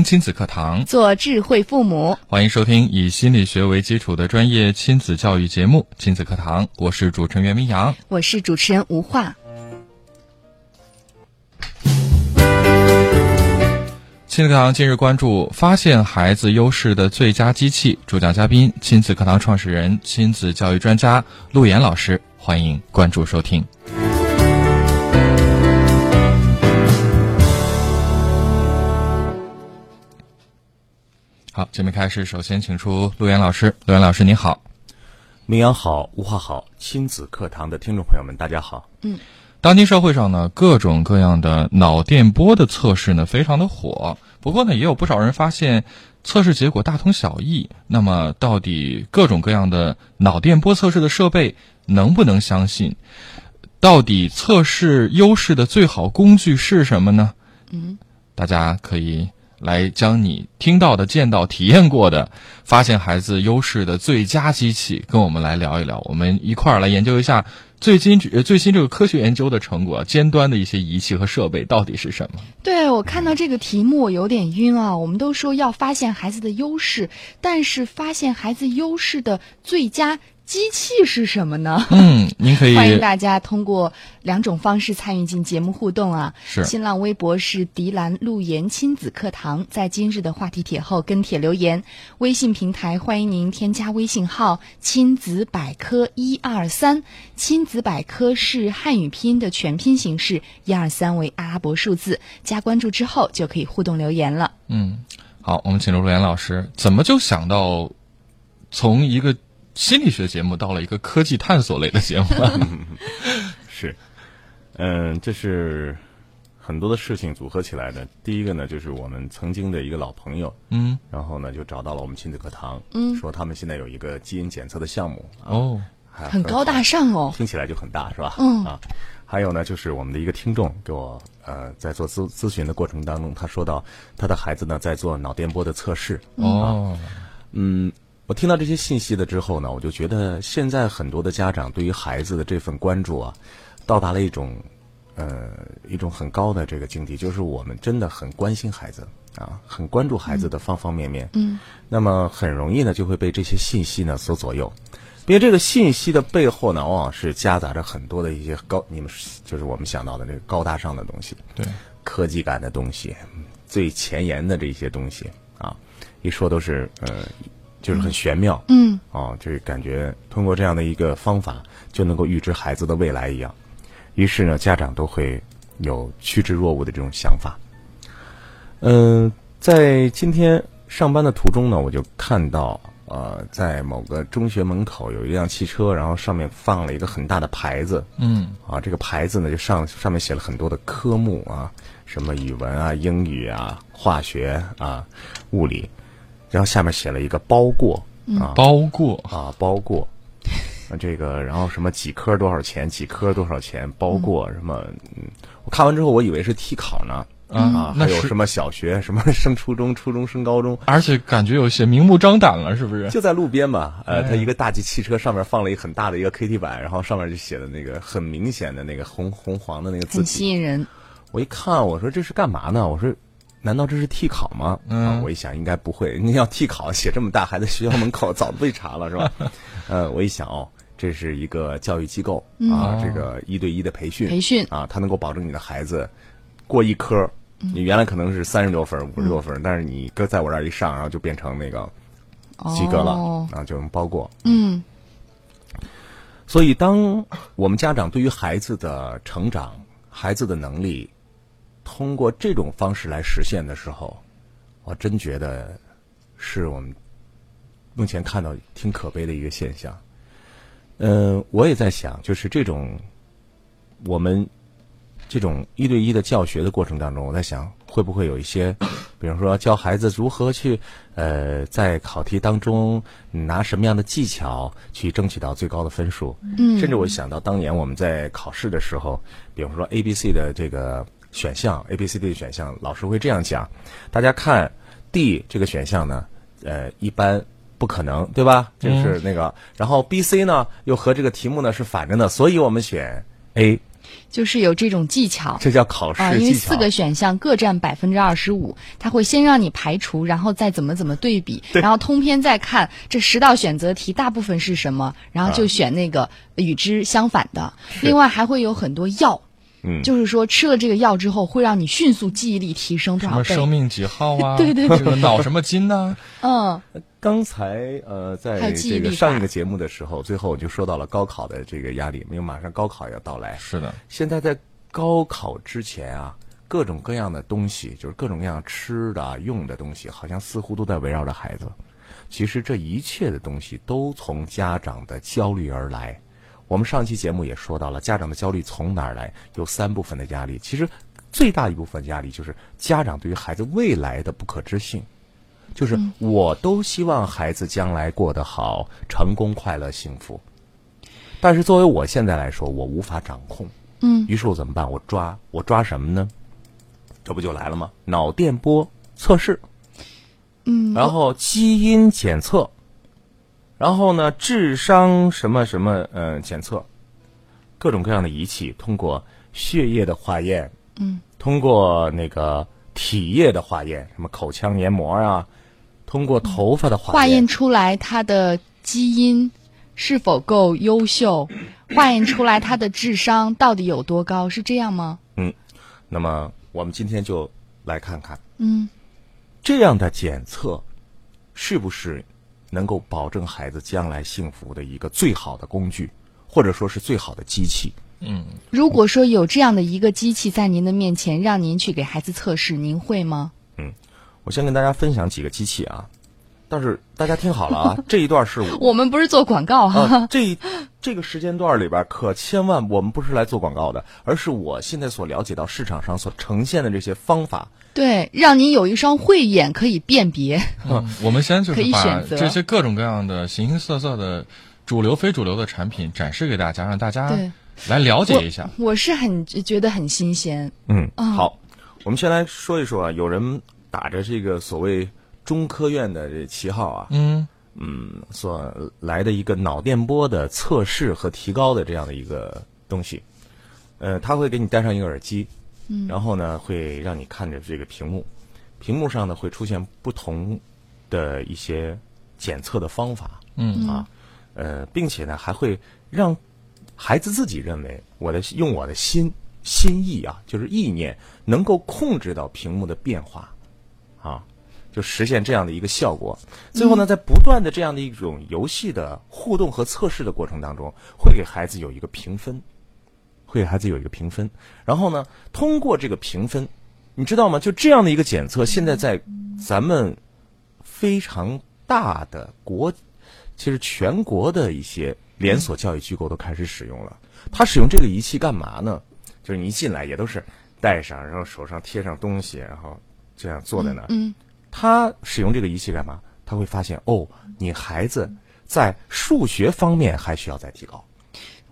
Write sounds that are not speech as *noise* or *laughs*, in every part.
听亲子课堂，做智慧父母。欢迎收听以心理学为基础的专业亲子教育节目《亲子课堂》，我是主持人袁明阳，我是主持人吴化。亲子课堂近日关注发现孩子优势的最佳机器，主讲嘉宾亲子课堂创始人、亲子教育专家陆岩老师，欢迎关注收听。好，节目开始，首先请出陆岩老师。陆岩老师，您好。明阳好，吴话好，亲子课堂的听众朋友们，大家好。嗯，当今社会上呢，各种各样的脑电波的测试呢，非常的火。不过呢，也有不少人发现测试结果大同小异。那么，到底各种各样的脑电波测试的设备能不能相信？到底测试优势的最好工具是什么呢？嗯，大家可以。来将你听到的、见到、体验过的，发现孩子优势的最佳机器，跟我们来聊一聊。我们一块儿来研究一下最新最新这个科学研究的成果，尖端的一些仪器和设备到底是什么？对我看到这个题目，有点晕啊。我们都说要发现孩子的优势，但是发现孩子优势的最佳。机器是什么呢？嗯，您可以欢迎大家通过两种方式参与进节目互动啊。是新浪微博是迪兰路言亲子课堂，在今日的话题帖后跟帖留言。微信平台欢迎您添加微信号亲子百科一二三，亲子百科是汉语拼音的全拼形式，一二三为阿拉伯数字。加关注之后就可以互动留言了。嗯，好，我们请陆岩老师，怎么就想到从一个。心理学节目到了一个科技探索类的节目，*laughs* 是，嗯，这是很多的事情组合起来的。第一个呢，就是我们曾经的一个老朋友，嗯，然后呢就找到了我们亲子课堂，嗯，说他们现在有一个基因检测的项目，哦，很高大上哦，听起来就很大，是吧？嗯啊，还有呢，就是我们的一个听众给我呃在做咨咨询的过程当中，他说到他的孩子呢在做脑电波的测试，哦，嗯。我听到这些信息了之后呢，我就觉得现在很多的家长对于孩子的这份关注啊，到达了一种，呃，一种很高的这个境地，就是我们真的很关心孩子啊，很关注孩子的方方面面。嗯。那么很容易呢，就会被这些信息呢所左右，因为这个信息的背后呢，往往是夹杂着很多的一些高，你们就是我们想到的这个高大上的东西，对，科技感的东西，最前沿的这些东西啊，一说都是呃。就是很玄妙，嗯，哦，就是感觉通过这样的一个方法就能够预知孩子的未来一样，于是呢，家长都会有趋之若鹜的这种想法。嗯，在今天上班的途中呢，我就看到，呃，在某个中学门口有一辆汽车，然后上面放了一个很大的牌子，嗯，啊，这个牌子呢就上上面写了很多的科目啊，什么语文啊、英语啊、化学啊、物理。然后下面写了一个包过啊，包过啊，包过，这个然后什么几科多少钱，几科多少钱，包过什么？嗯，我看完之后我以为是替考呢啊，还有什么小学什么升初中，初中升高中，而且感觉有些明目张胆了，是不是？就在路边嘛，呃，他一个大吉汽车上面放了一个很大的一个 KT 板，然后上面就写的那个很明显的那个红红黄的那个字，很吸引人。我一看，我说这是干嘛呢？我说。难道这是替考吗？嗯，我一想应该不会。你要替考，写这么大，还在学校门口，早被查了是吧？*laughs* 呃，我一想哦，这是一个教育机构啊，这个一对一的培训，培训啊，他能够保证你的孩子过一科。你原来可能是三十多分、五十多分，但是你搁在我这儿一上，然后就变成那个及格了，啊，就能包过。嗯。所以，当我们家长对于孩子的成长、孩子的能力，通过这种方式来实现的时候，我真觉得是我们目前看到挺可悲的一个现象。嗯，我也在想，就是这种我们这种一对一的教学的过程当中，我在想，会不会有一些，*clears throat* 比如说教孩子如何去，呃，在考题当中拿什么样的技巧去争取到最高的分数？嗯，甚至我想到当年我们在考试的时候，比如说 A、B、C 的这个选项，A、B、C、D 的选项，老师会这样讲：大家看 D 这个选项呢，呃，一般不可能，对吧？就是那个，然后 B、C 呢又和这个题目呢是反着的，所以我们选 A。就是有这种技巧，这叫考试技巧。因为四个选项各占百分之二十五，他会先让你排除，然后再怎么怎么对比，然后通篇再看这十道选择题大部分是什么，然后就选那个与之相反的。另外还会有很多药。嗯，就是说吃了这个药之后，会让你迅速记忆力提升多少倍？什么生命几号啊？*laughs* 对对对，这个脑什么金呢？嗯，刚才呃，在这个上一个节目的时候，最后我就说到了高考的这个压力，因为马上高考要到来。是的，现在在高考之前啊，各种各样的东西，就是各种各样吃的、用的东西，好像似乎都在围绕着孩子。其实这一切的东西都从家长的焦虑而来。我们上期节目也说到了，家长的焦虑从哪儿来？有三部分的压力。其实，最大一部分压力就是家长对于孩子未来的不可知性，就是我都希望孩子将来过得好、成功、快乐、幸福。但是作为我现在来说，我无法掌控。嗯。于是我怎么办？我抓我抓什么呢？这不就来了吗？脑电波测试。嗯。然后基因检测。然后呢，智商什么什么，嗯，检测，各种各样的仪器，通过血液的化验，嗯，通过那个体液的化验，什么口腔黏膜啊，通过头发的化验化验出来他的基因是否够优秀，化验出来他的智商到底有多高，是这样吗？嗯，那么我们今天就来看看，嗯，这样的检测是不是？能够保证孩子将来幸福的一个最好的工具，或者说是最好的机器。嗯，如果说有这样的一个机器在您的面前，让您去给孩子测试，您会吗？嗯，我先跟大家分享几个机器啊，但是大家听好了啊，*laughs* 这一段是 *laughs* 我们不是做广告哈，这这个时间段里边可千万我们不是来做广告的，而是我现在所了解到市场上所呈现的这些方法。对，让你有一双慧眼可以辨别。嗯，*laughs* 我们先就是把这些各种各样的形形色色的主流、非主流的产品展示给大家，让大家来了解一下。我是很觉得很新鲜。嗯，好，我们先来说一说啊，有人打着这个所谓中科院的这旗号啊，嗯嗯，所来的一个脑电波的测试和提高的这样的一个东西，呃，他会给你戴上一个耳机。然后呢，会让你看着这个屏幕，屏幕上呢会出现不同的一些检测的方法，嗯啊，呃，并且呢还会让孩子自己认为我的用我的心心意啊，就是意念能够控制到屏幕的变化，啊，就实现这样的一个效果。最后呢，在不断的这样的一种游戏的互动和测试的过程当中，会给孩子有一个评分。会给孩子有一个评分，然后呢，通过这个评分，你知道吗？就这样的一个检测，现在在咱们非常大的国，其实全国的一些连锁教育机构都开始使用了。他使用这个仪器干嘛呢？就是你一进来也都是戴上，然后手上贴上东西，然后这样坐在那儿。嗯。他使用这个仪器干嘛？他会发现哦，你孩子在数学方面还需要再提高。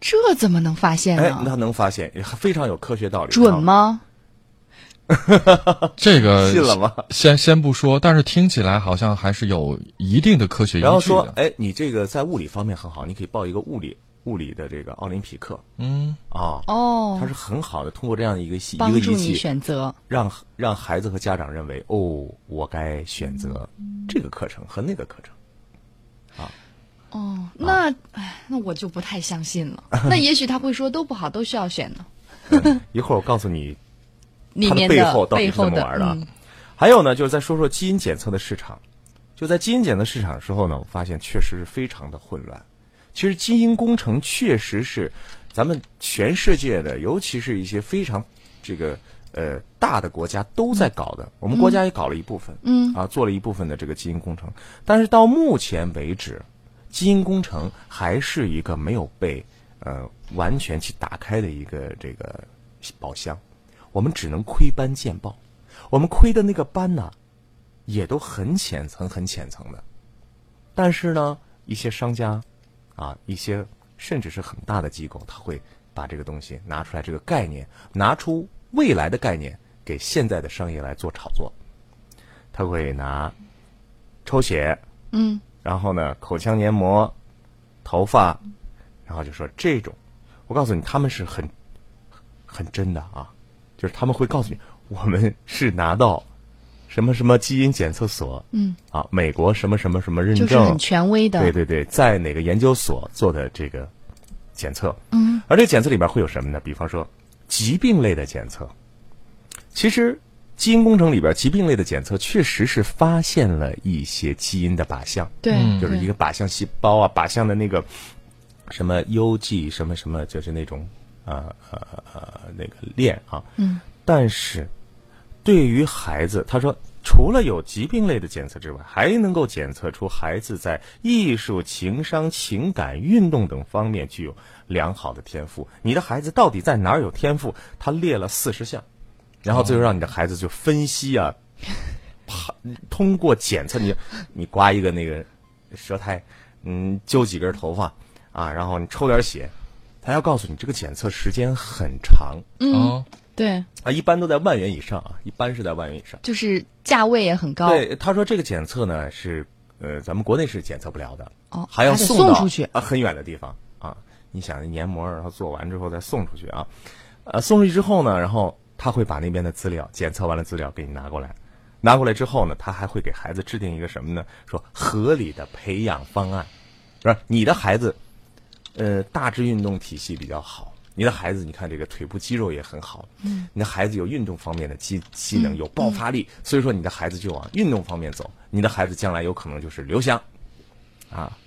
这怎么能发现呢？哎，他能发现，非常有科学道理。准吗？*laughs* *laughs* 这个信了吗？先先不说，但是听起来好像还是有一定的科学依据然后说，哎，你这个在物理方面很好，你可以报一个物理物理的这个奥林匹克。嗯，啊，哦，它是很好的，通过这样的一个系帮助你选择，让让孩子和家长认为，哦，我该选择这个课程和那个课程。哦，那哎，那我就不太相信了。*laughs* 那也许他会说都不好，都需要选呢。一会儿我告诉你，里面背后到底是怎么玩的。还有呢，就是再说说基因检测的市场。就在基因检测市场的时候呢，我发现确实是非常的混乱。其实基因工程确实是咱们全世界的，尤其是一些非常这个呃大的国家都在搞的。我们国家也搞了一部分，嗯啊，做了一部分的这个基因工程。但是到目前为止。基因工程还是一个没有被呃完全去打开的一个这个宝箱，我们只能窥斑见豹。我们窥的那个斑呢，也都很浅层、很浅层的。但是呢，一些商家，啊，一些甚至是很大的机构，他会把这个东西拿出来，这个概念，拿出未来的概念，给现在的商业来做炒作。他会拿抽血，嗯，然后呢，口腔黏膜、头发，然后就说这种，我告诉你，他们是很很真的啊，就是他们会告诉你，我们是拿到什么什么基因检测所，嗯，啊，美国什么什么什么认证，就是很权威的，对对对，在哪个研究所做的这个检测，嗯，而这个检测里边会有什么呢？比方说疾病类的检测，其实基因工程里边疾病类的检测确实是发现了一些基因的靶向，对，就是一个靶向细胞啊，靶向的那个什么 UG 什么什么，就是那种呃呃呃那个链啊。嗯。但是对于孩子，他说除了有疾病类的检测之外，还能够检测出孩子在艺术、情商、情感、运动等方面具有良好的天赋。你的孩子到底在哪儿有天赋？他列了四十项，然后最后让你的孩子就分析啊。啪 *laughs* 通过检测，你你刮一个那个舌苔，嗯，揪几根头发啊，然后你抽点血，他要告诉你这个检测时间很长嗯，对，啊，一般都在万元以上啊，一般是在万元以上。就是价位也很高，对，他说这个检测呢是呃，咱们国内是检测不了的，哦，还要送到送出去，啊很远的地方啊。你想黏膜，然后做完之后再送出去啊，呃，送出去之后呢，然后他会把那边的资料检测完了资料给你拿过来，拿过来之后呢，他还会给孩子制定一个什么呢？说合理的培养方案，是吧？你的孩子，呃，大致运动体系比较好。你的孩子，你看这个腿部肌肉也很好，嗯，你的孩子有运动方面的机机能，有爆发力，所以说你的孩子就往运动方面走，你的孩子将来有可能就是刘翔，啊，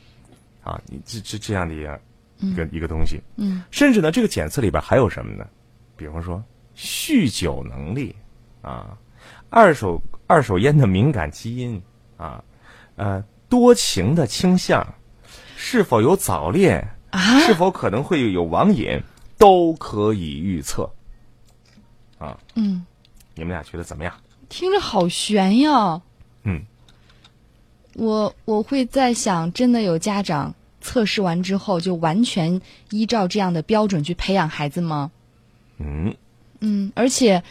啊，你这这这样的一个一个一个东西，嗯，甚至呢，这个检测里边还有什么呢？比方说酗酒能力啊，二手二手烟的敏感基因啊，呃，多情的倾向，是否有早恋，啊是否可能会有网瘾，都可以预测。啊，嗯，你们俩觉得怎么样？听着好悬呀。嗯，我我会在想，真的有家长测试完之后就完全依照这样的标准去培养孩子吗？嗯，嗯，而且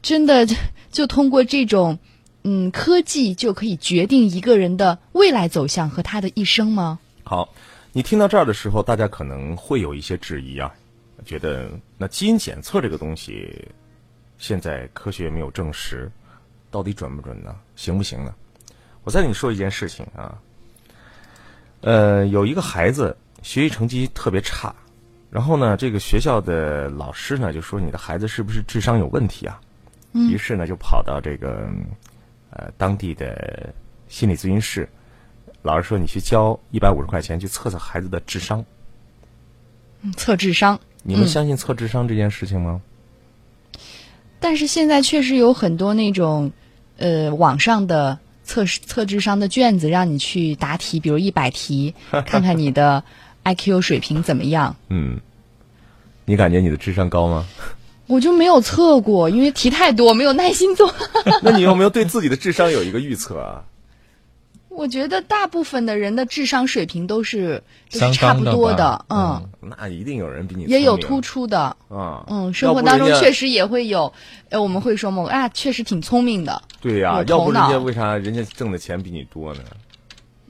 真的就通过这种嗯科技就可以决定一个人的未来走向和他的一生吗？好，你听到这儿的时候，大家可能会有一些质疑啊，觉得那基因检测这个东西，现在科学也没有证实，到底准不准呢？行不行呢？我再跟你说一件事情啊，呃，有一个孩子学习成绩特别差，然后呢，这个学校的老师呢就说你的孩子是不是智商有问题啊？于是呢就跑到这个呃当地的心理咨询室。老师说：“你去交一百五十块钱去测测孩子的智商。嗯测智商，你们相信测智商这件事情吗？但是现在确实有很多那种呃网上的测试测智商的卷子，让你去答题，比如一百题，*laughs* 看看你的 IQ 水平怎么样。嗯，你感觉你的智商高吗？我就没有测过，因为题太多，没有耐心做。*laughs* 那你有没有对自己的智商有一个预测啊？我觉得大部分的人的智商水平都是都是差不多的，嗯，那一定有人比你也有突出的，啊。嗯，生活当中确实也会有，呃，我们会说某啊，确实挺聪明的，对呀、有要不人家为啥人家挣的钱比你多呢？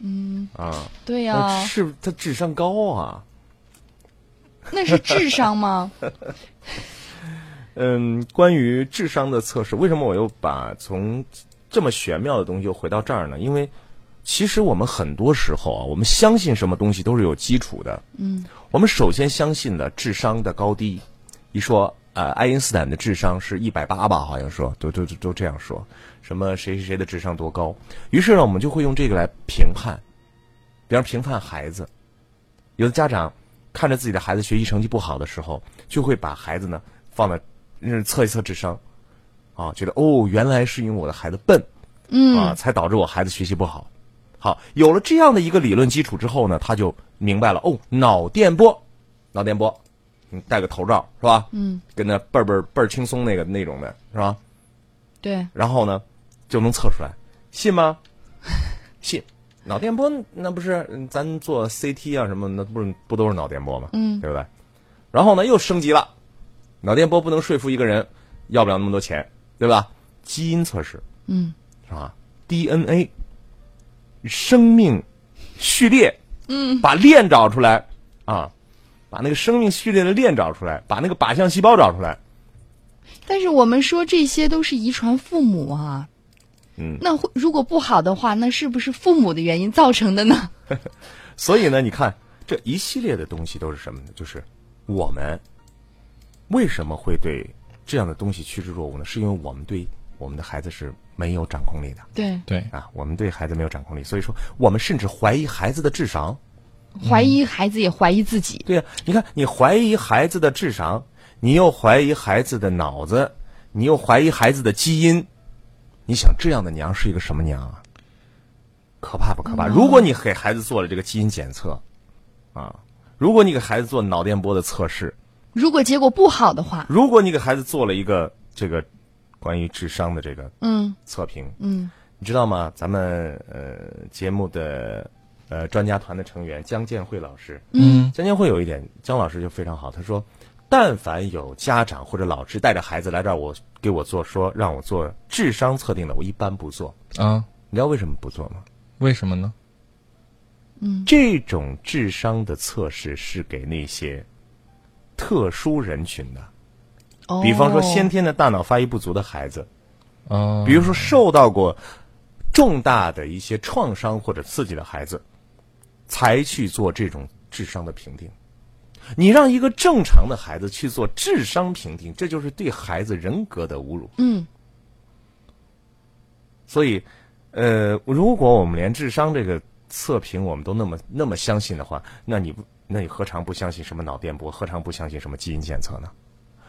嗯啊，对呀、那是他智商高啊。那是智商吗？*laughs* 嗯，关于智商的测试，为什么我又把从这么玄妙的东西又回到这儿呢？因为其实我们很多时候啊，我们相信什么东西都是有基础的。嗯，我们首先相信的智商的高低。一说，呃，爱因斯坦的智商是一百八吧，好像说，都都都都这样说。什么谁谁谁的智商多高？于是呢，我们就会用这个来评判，比方评判孩子。有的家长看着自己的孩子学习成绩不好的时候，就会把孩子呢放在嗯测一测智商，啊，觉得哦，原来是因为我的孩子笨，嗯啊，才导致我孩子学习不好。好，有了这样的一个理论基础之后呢，他就明白了哦，脑电波，脑电波，你戴个头罩是吧？嗯，跟那倍儿倍儿倍儿轻松那个那种的是吧？对，然后呢就能测出来，信吗？*laughs* 信。脑电波那不是嗯咱做 CT 啊什么，那不是不都是脑电波吗？嗯对不对？然后呢又升级了，脑电波不能说服一个人，要不了那么多钱，对吧？基因测试嗯是吧？DNA 生命序列，嗯，把链找出来啊，把那个生命序列的链找出来，把那个靶向细胞找出来，但是我们说这些都是遗传父母啊，嗯，那会如果不好的话，那是不是父母的原因造成的呢？*laughs* 所以呢，你看这一系列的东西都是什么呢？就是我们为什么会对这样的东西趋之若鹜呢？是因为我们对我们的孩子是没有掌控力的对，对，啊，我们对孩子没有掌控力，所以说我们甚至怀疑孩子的智商。怀疑孩子也怀疑自己。对呀、你看，你怀疑孩子的智商，你又怀疑孩子的脑子，你又怀疑孩子的基因，你想这样的娘是一个什么娘啊？可怕不可怕？如果你给孩子做了这个基因检测，啊，如果你给孩子做脑电波的测试，如果结果不好的话，如果你给孩子做了一个这个关于智商的这个嗯测评，嗯你知道吗？咱们呃节目的呃专家团的成员江建慧老师，嗯江建慧有一点，江老师就非常好，他说，但凡有家长或者老师带着孩子来这儿，我给我做说让我做智商测定的，我一般不做。啊，你知道为什么不做吗？为什么呢？这种智商的测试是给那些特殊人群的，哦，比方说先天的大脑发育不足的孩子，啊，比如说受到过重大的一些创伤或者刺激的孩子，才去做这种智商的评定。你让一个正常的孩子去做智商评定，这就是对孩子人格的侮辱。嗯所以，呃，如果我们连智商这个测评我们都那么那么相信的话，那你不，那你何尝不相信什么脑电波？何尝不相信什么基因检测呢？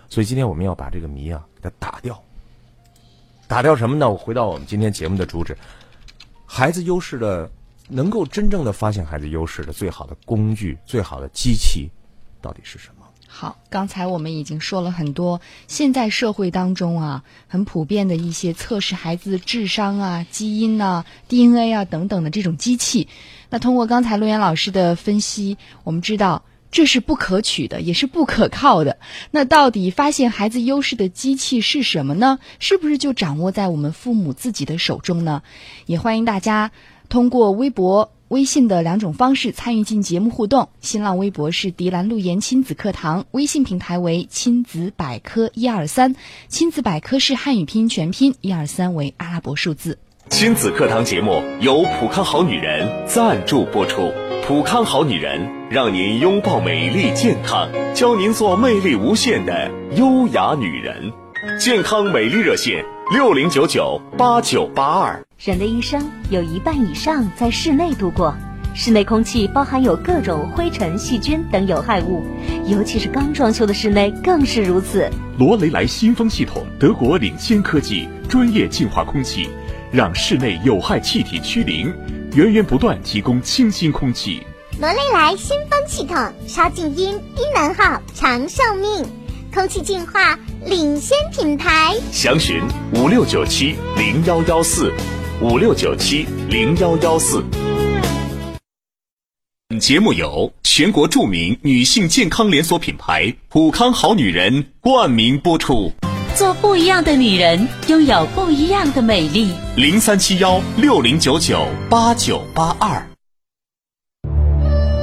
所以今天我们要把这个谜啊给它打掉。打掉什么呢？我回到我们今天节目的主旨，孩子优势的，能够真正的发现孩子优势的最好的工具、最好的机器，到底是什么？好，刚才我们已经说了很多，现在社会当中啊，很普遍的一些测试孩子智商啊、基因呐、DNA 啊等等的这种机器。那通过刚才陆岩老师的分析，我们知道这是不可取的，也是不可靠的。那到底发现孩子优势的机器是什么呢？是不是就掌握在我们父母自己的手中呢？也欢迎大家通过微博。微信的两种方式参与进节目互动，新浪微博是迪兰路言亲子课堂，微信平台为亲子百科一二三，亲子百科是汉语拼音全拼，一二三为阿拉伯数字。亲子课堂节目由普康好女人赞助播出。普康好女人让您拥抱美丽健康，教您做魅力无限的优雅女人。健康美丽热线六零九九八九八二。人的一生有一半以上在室内度过，室内空气包含有各种灰尘、细菌等有害物，尤其是刚装修的室内更是如此。罗雷莱新风系统，德国领先科技，专业净化空气，让室内有害气体趋零，源源不断提供清新空气。罗雷莱新风系统，超静音、低能耗、长寿命，空气净化领先品牌。详询五六九七零幺幺四五六九七零幺幺四。本节目由全国著名女性健康连锁品牌普康好女人冠名播出。做不一样的女人，拥有不一样的美丽。零三七幺六零九九八九八二。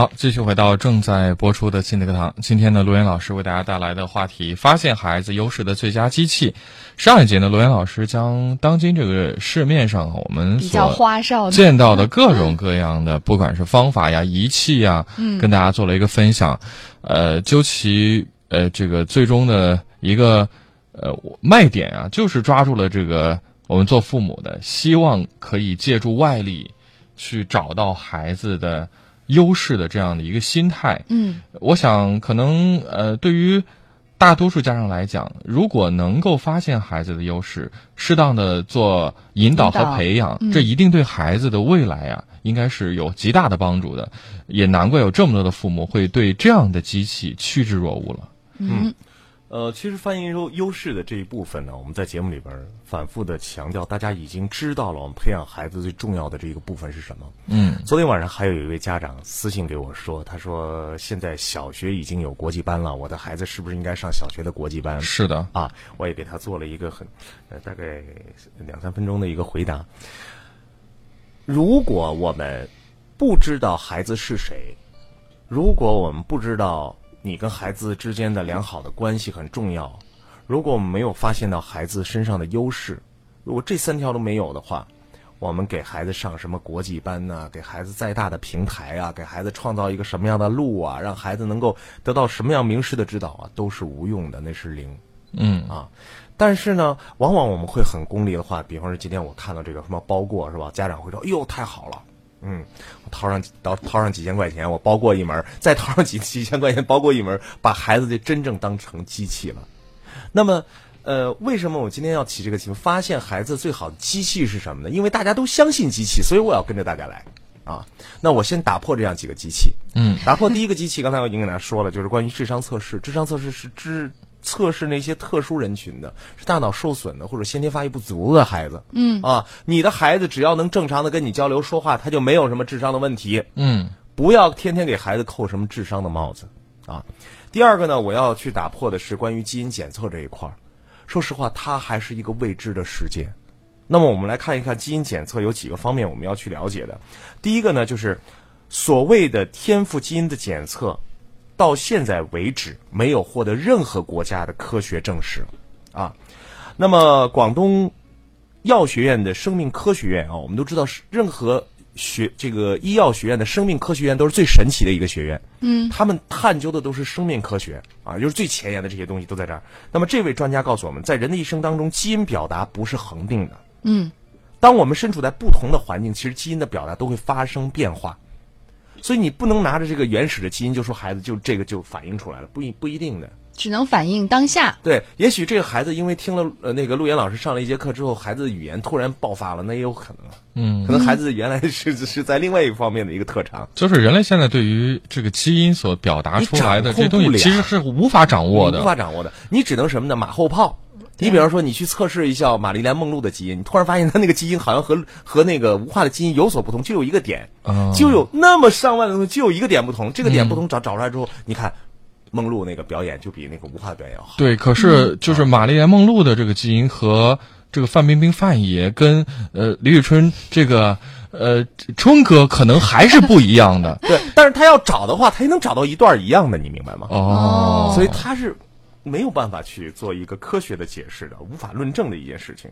好，继续回到正在播出的亲子课堂。今天呢，罗岩老师为大家带来的话题：发现孩子优势的最佳机器。上一节呢，罗岩老师将当今这个市面上我们比较所花哨见到的各种各样的，*laughs* 不管是方法呀、仪器呀，嗯跟大家做了一个分享。呃，究其呃这个最终的一个呃卖点啊，就是抓住了这个我们做父母的希望可以借助外力去找到孩子的优势的这样的一个心态。嗯我想可能呃，对于大多数家长来讲，如果能够发现孩子的优势，适当的做引导和培养，嗯这一定对孩子的未来啊，应该是有极大的帮助的。也难怪有这么多的父母会对这样的机器趋之若鹜了。嗯呃，其实翻译优优势的这一部分呢，我们在节目里边反复的强调，大家已经知道了我们培养孩子最重要的这个部分是什么。嗯昨天晚上还有一位家长私信给我说，他说现在小学已经有国际班了，我的孩子是不是应该上小学的国际班？是的，啊，我也给他做了一个很呃大概两三分钟的一个回答。如果我们不知道孩子是谁，如果我们不知道你跟孩子之间的良好的关系很重要，如果我们没有发现到孩子身上的优势，如果这三条都没有的话，我们给孩子上什么国际班呐、给孩子再大的平台啊，给孩子创造一个什么样的路啊，让孩子能够得到什么样名师的指导啊，都是无用的，那是零。嗯啊。但是呢，往往我们会很功利的话，比方说今天我看到这个什么包过是吧？家长会说：“哎呦，太好了，嗯，我掏上掏掏上几千块钱，我包过一门，再掏上几几千块钱包过一门，把孩子就真正当成机器了。”那么，呃，为什么我今天要起这个题目？发现孩子最好的机器是什么呢？因为大家都相信机器，所以我要跟着大家来啊。那我先打破这样几个机器。嗯，打破第一个机器，刚才我已经跟大家说了，就是关于智商测试。智商测试是智测试那些特殊人群的，是大脑受损的或者先天发育不足的孩子。嗯啊，你的孩子只要能正常的跟你交流说话，他就没有什么智商的问题。嗯不要天天给孩子扣什么智商的帽子啊。第二个呢，我要去打破的是关于基因检测这一块儿。说实话，它还是一个未知的世界。那么我们来看一看基因检测有几个方面我们要去了解的。第一个呢，就是所谓的天赋基因的检测，到现在为止没有获得任何国家的科学证实啊。那么广东药学院的生命科学院啊，我们都知道是任何学这个医药学院的生命科学院都是最神奇的一个学院。嗯，他们探究的都是生命科学啊，就是最前沿的这些东西都在这儿。那么这位专家告诉我们，在人的一生当中，基因表达不是恒定的。嗯，当我们身处在不同的环境，其实基因的表达都会发生变化。所以你不能拿着这个原始的基因就说孩子就这个就反映出来了，不一不一定的。只能反映当下。对，也许这个孩子因为听了呃那个陆岩老师上了一节课之后，孩子的语言突然爆发了，那也有可能。嗯，可能孩子原来 *laughs* 是是在另外一方面的一个特长，就是人类现在对于这个基因所表达出来的这些东西，其实是无法掌握的无。法掌握的，你只能什么呢？马后炮。你比方说，你去测试一下玛丽莲梦露的基因，你突然发现她那个基因好像和和那个无化的基因有所不同，就有一个点，哦就有那么上万的东西，就有一个点不同。这个点不同找找出来之后，你看梦露那个表演就比那个无化的表演要好。对，可是就是玛丽莲梦露的这个基因和这个范冰冰范爷跟呃李宇春这个呃春哥可能还是不一样的 *laughs* 对，但是他要找的话，他也能找到一段一样的，你明白吗？哦。所以他是没有办法去做一个科学的解释的，无法论证的一件事情。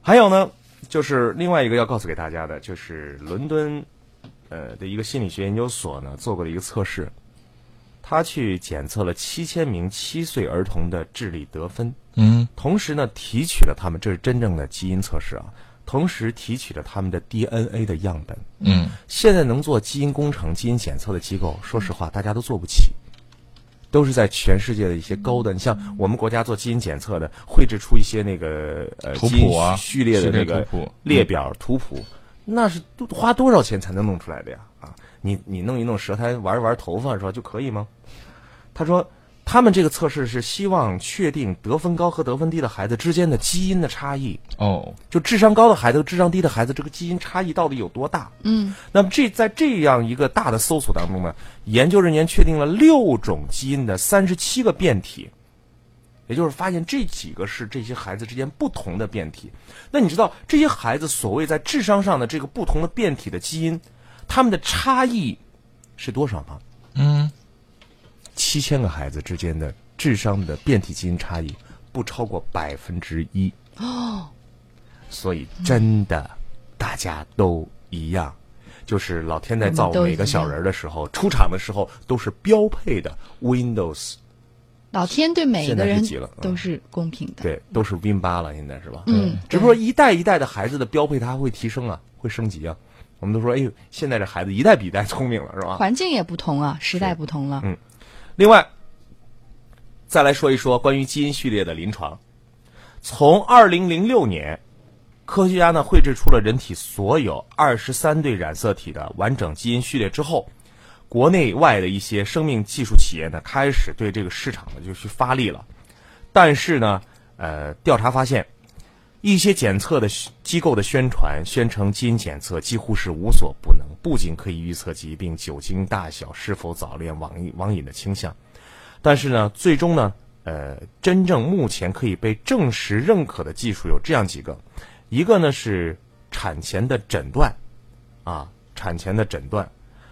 还有呢，就是另外一个要告诉给大家的，就是伦敦呃的一个心理学研究所呢做过的一个测试，他去检测了七千名七岁儿童的智力得分，嗯同时呢提取了他们，这是真正的基因测试啊，同时提取了他们的 DNA 的样本。嗯现在能做基因工程、基因检测的机构，说实话，大家都做不起，都是在全世界的一些高端。你像我们国家做基因检测的，绘制出一些那个呃图基因谱啊序列的那个列表图谱，那是都花多少钱才能弄出来的呀？啊，你你弄一弄舌苔，玩一玩头发，是吧就可以吗？他说。他们这个测试是希望确定得分高和得分低的孩子之间的基因的差异，哦就智商高的孩子和智商低的孩子，这个基因差异到底有多大？嗯，那么这在这样一个大的搜索当中呢，研究人员确定了六种基因的三十七个变体，也就是发现这几个是这些孩子之间不同的变体。那你知道这些孩子所谓在智商上的这个不同的变体的基因，他们的差异是多少吗？嗯七千个孩子之间的智商的变体基因差异不超过百分之一哦，所以真的大家都一样，就是老天在造每个小人儿的时候，出场的时候都是标配的 Windows，老天对每一个人都是公平的。对，都是 Win 八了，现在是吧？嗯只不过一代一代的孩子的标配它会提升啊，会升级啊。我们都说，哎呦，现在这孩子一代比一代聪明了，是吧？环境也不同啊，时代不同了。嗯另外，再来说一说关于基因序列的临床。从二零零六年，科学家呢绘制出了人体所有二十三对染色体的完整基因序列之后，国内外的一些生命技术企业呢开始对这个市场呢就去发力了。但是呢，呃，调查发现，一些检测的机构的宣传宣称基因检测几乎是无所不能，不仅可以预测疾病、酒精大小、是否早恋、网瘾网瘾的倾向，但是呢，最终呢。呃，真正目前可以被证实认可的技术有这样几个，一个呢是产前的诊断，啊，产前的诊断，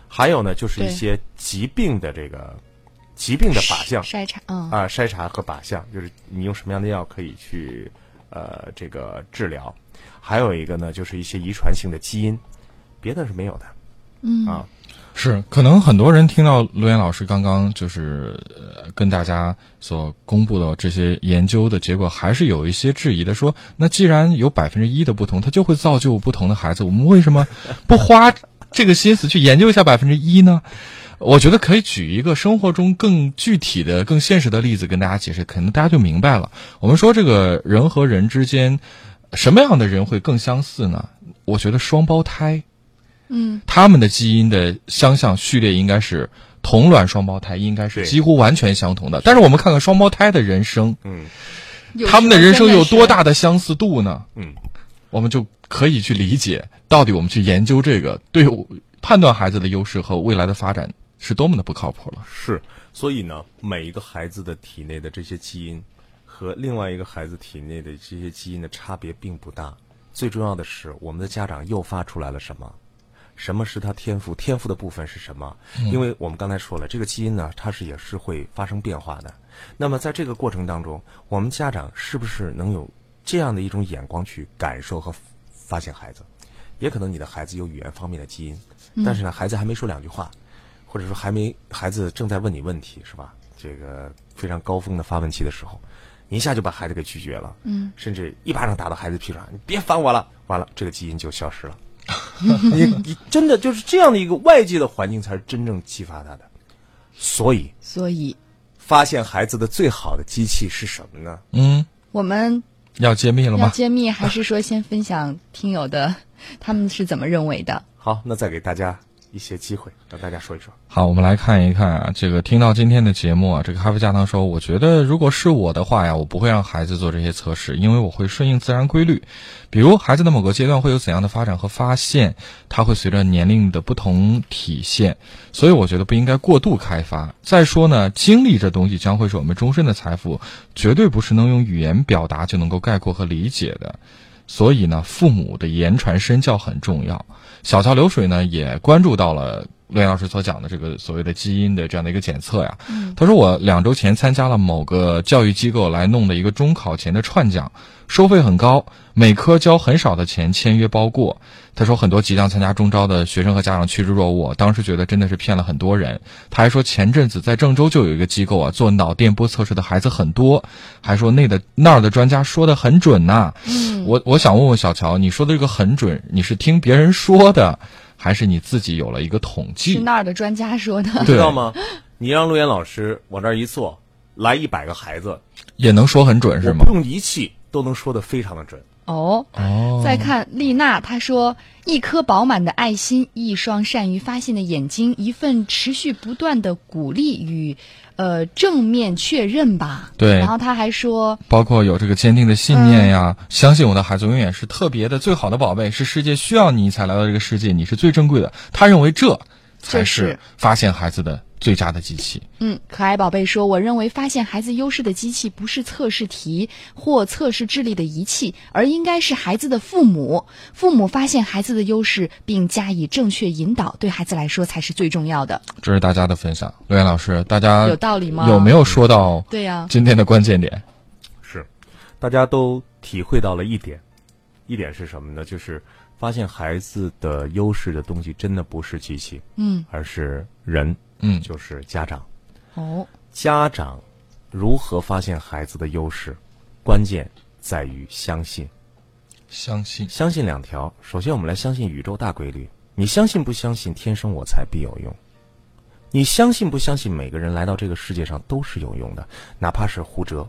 还有呢就是一些疾病的这个疾病的靶向。筛查，嗯。啊筛查和靶向，就是你用什么样的药可以去呃这个治疗，还有一个呢就是一些遗传性的基因，别的是没有的，嗯啊。是，可能很多人听到陆岩老师刚刚就是呃跟大家所公布的这些研究的结果，还是有一些质疑的，说那既然有百分之一的不同，它就会造就不同的孩子，我们为什么不花这个心思去研究一下百分之一呢？我觉得可以举一个生活中更具体的、更现实的例子跟大家解释，可能大家就明白了。我们说这个人和人之间，什么样的人会更相似呢？我觉得双胞胎。嗯，他们的基因的相像序列应该是同卵双胞胎，应该是几乎完全相同的。但是我们看看双胞胎的人生，嗯，他们的人生有多大的相似度呢？嗯，我们就可以去理解，到底我们去研究这个，对判断孩子的优势和未来的发展是多么的不靠谱了。是，所以呢，每一个孩子的体内的这些基因和另外一个孩子体内的这些基因的差别并不大。最重要的是，我们的家长诱发出来了什么？什么是他天赋？天赋的部分是什么？因为我们刚才说了，这个基因呢，它是也是会发生变化的。那么在这个过程当中，我们家长是不是能有这样的一种眼光去感受和发现孩子？也可能你的孩子有语言方面的基因，但是呢，孩子还没说两句话，或者说还没孩子正在问你问题，是吧？这个非常高峰的发问期的时候，你一下就把孩子给拒绝了，嗯，甚至一巴掌打到孩子屁股上，你别烦我了，完了，这个基因就消失了。你 *laughs* 你真的就是这样的一个外界的环境，才是真正激发他的。所以，所以发现孩子的最好的机器是什么呢？嗯，我们要揭秘了吗？要揭秘，还是说先分享听友的他们是怎么认为的？好，那再给大家一些机会，让大家说一说。好，我们来看一看啊，这个听到今天的节目啊，这个咖啡加糖说，我觉得如果是我的话呀，我不会让孩子做这些测试，因为我会顺应自然规律。比如孩子的某个阶段会有怎样的发展和发现，它会随着年龄的不同体现，所以我觉得不应该过度开发。再说呢，经历这东西将会是我们终身的财富，绝对不是能用语言表达就能够概括和理解的。所以呢，父母的言传身教很重要。小桥流水呢，也关注到了陆岩老师所讲的这个所谓的基因的这样的一个检测呀。他说，我两周前参加了某个教育机构来弄的一个中考前的串讲，收费很高，每科交很少的钱，签约包过。他说，很多即将参加中招的学生和家长趋之若鹜，当时觉得真的是骗了很多人。他还说，前阵子在郑州就有一个机构啊，做脑电波测试的孩子很多，还说那的那儿的专家说的很准呐、嗯，我我想问问小乔，你说的这个很准，你是听别人说的，还是你自己有了一个统计是？那儿的专家说的。对知道吗？你让陆岩老师往这儿一坐，来一百个孩子，也能说很准是吗不？用仪器都能说的非常的准。哦，哦，再看丽娜，她说：“一颗饱满的爱心，一双善于发现的眼睛，一份持续不断的鼓励与呃正面确认吧。”对然后他还说包括有这个坚定的信念呀，相信我的孩子永远是特别的、最好的宝贝，是世界需要你才来到这个世界，你是最珍贵的。他认为这才是发现孩子的最佳的机器。：“嗯，可爱宝贝说，我认为发现孩子优势的机器不是测试题或测试智力的仪器，而应该是孩子的父母。父母发现孩子的优势并加以正确引导，对孩子来说才是最重要的。这是大家的分享。刘岩老师，大家有道理吗有没有说到对呀、今天的关键点？是，大家都体会到了一点，一点是什么呢？就是发现孩子的优势的东西，真的不是机器，嗯，而是人，嗯就是家长。哦，家长如何发现孩子的优势，关键在于相信。相信相信两条，首先我们来相信宇宙大规律。你相信不相信？天生我材必有用。你相信不相信？每个人来到这个世界上都是有用的，哪怕是胡哲，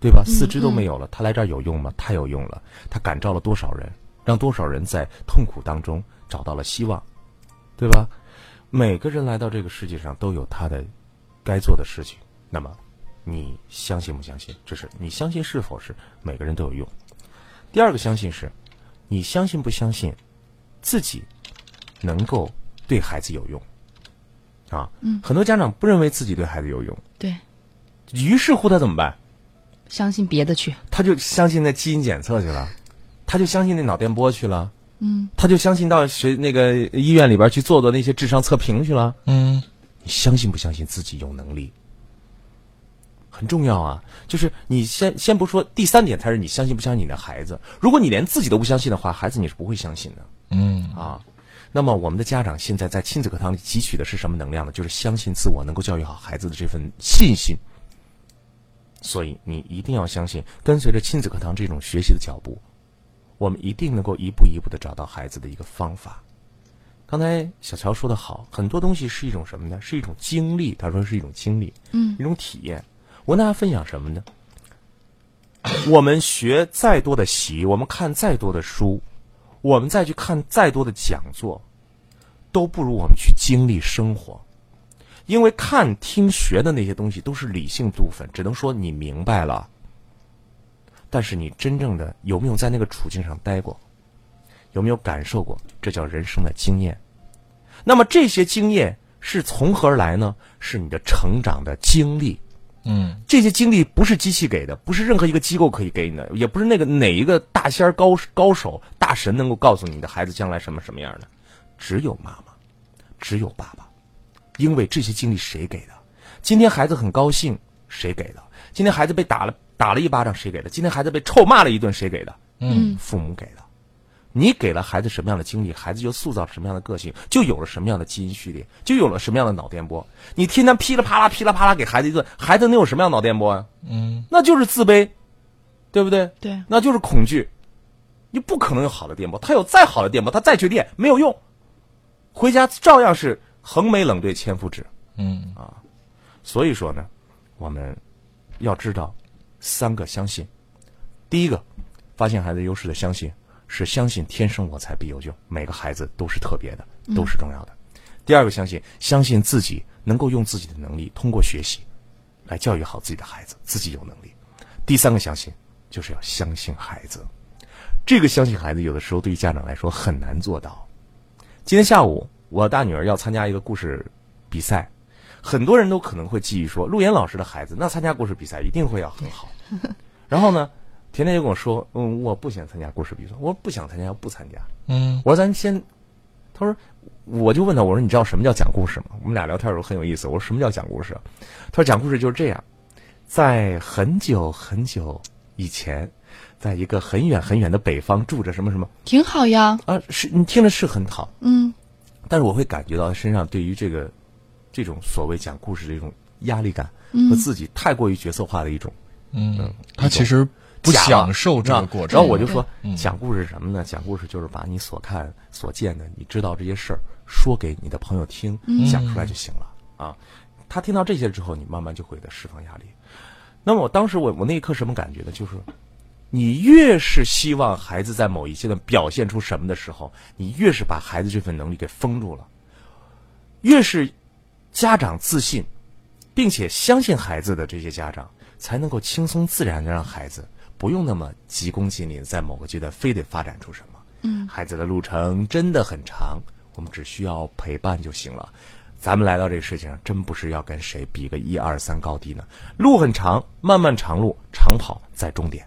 对吧？四肢都没有了，他来这儿有用吗？太有用了，他感召了多少人，让多少人在痛苦当中找到了希望，对吧？每个人来到这个世界上都有他的该做的事情。那么，你相信不相信？这是你相信是否是每个人都有用？第二个相信是，你相信不相信自己能够对孩子有用？啊，嗯，很多家长不认为自己对孩子有用，对，于是乎他怎么办？相信别的去，他就相信那基因检测去了，他就相信那脑电波去了，嗯，他就相信到学那个医院里边去做做那些智商测评去了，嗯，你相信不相信自己有能力？很重要啊，就是你先先不说第三点，才是你相信不相信你的孩子。如果你连自己都不相信的话，孩子你是不会相信的，嗯啊。那么，我们的家长现在在亲子课堂里汲取的是什么能量呢？就是相信自我，能够教育好孩子的这份信心。所以，你一定要相信，跟随着亲子课堂这种学习的脚步，我们一定能够一步一步的找到孩子的一个方法。刚才小乔说的好，很多东西是一种什么呢？是一种经历。他说是一种经历，嗯，一种体验。我跟大家分享什么呢？我们学再多的习，我们看再多的书。我们再去看再多的讲座，都不如我们去经历生活，因为看、听、学的那些东西都是理性部分，只能说你明白了。但是你真正的有没有在那个处境上待过，有没有感受过？这叫人生的经验。那么这些经验是从何而来呢？是你的成长的经历。嗯，这些经历不是机器给的，不是任何一个机构可以给你的，也不是那个哪一个大仙高高手大神能够告诉你的孩子将来什么什么样的，只有妈妈，只有爸爸，因为这些经历谁给的？今天孩子很高兴，谁给的？今天孩子被打了打了一巴掌，谁给的？今天孩子被臭骂了一顿，谁给的？嗯，父母给的。你给了孩子什么样的经历，孩子就塑造什么样的个性，就有了什么样的基因序列，就有了什么样的脑电波。你天天噼里啪啦、噼里啪啦给孩子一顿，孩子能有什么样的脑电波啊？嗯，那就是自卑，对不对？对，那就是恐惧。你不可能有好的电波，他有再好的电波，他再去练没有用，回家照样是横眉冷对千夫指。嗯啊，所以说呢，我们要知道三个相信。第一个，发现孩子优势的相信。是相信天生我材必有用，每个孩子都是特别的，都是重要的。第二个相信，相信自己能够用自己的能力，通过学习来教育好自己的孩子，自己有能力。第三个相信，就是要相信孩子。这个相信孩子，有的时候对于家长来说很难做到。今天下午，我大女儿要参加一个故事比赛，很多人都可能会记忆说，陆岩老师的孩子那参加故事比赛一定会要很好。*laughs* 然后呢？甜甜就跟我说：“嗯，我不想参加故事比赛。我说不想参加，不参加。嗯，我说咱先。他说，我就问他，我说你知道什么叫讲故事吗？我们俩聊天的时候很有意思。我说什么叫讲故事？他说讲故事就是这样，在很久很久以前，在一个很远很远的北方住着什么什么，挺好呀。啊，是你听着是很好，嗯，但是我会感觉到他身上对于这个这种所谓讲故事的一种压力感和自己太过于角色化的一种，嗯，他其实。”不享受这个过程，然后我就说，讲故事是什么呢？讲故事就是把你所看、所见的，你知道这些事儿，说给你的朋友听，讲出来就行了啊。他听到这些之后，你慢慢就会的释放压力。那么我当时我我那一刻什么感觉呢？就是你越是希望孩子在某一阶段表现出什么的时候，你越是把孩子这份能力给封住了。越是家长自信，并且相信孩子的这些家长，才能够轻松自然的让孩子。不用那么急功近利，在某个阶段非得发展出什么。嗯，孩子的路程真的很长，我们只需要陪伴就行了。咱们来到这个世界上，真不是要跟谁比个一二三高低呢。路很长，漫漫长路，长跑在终点。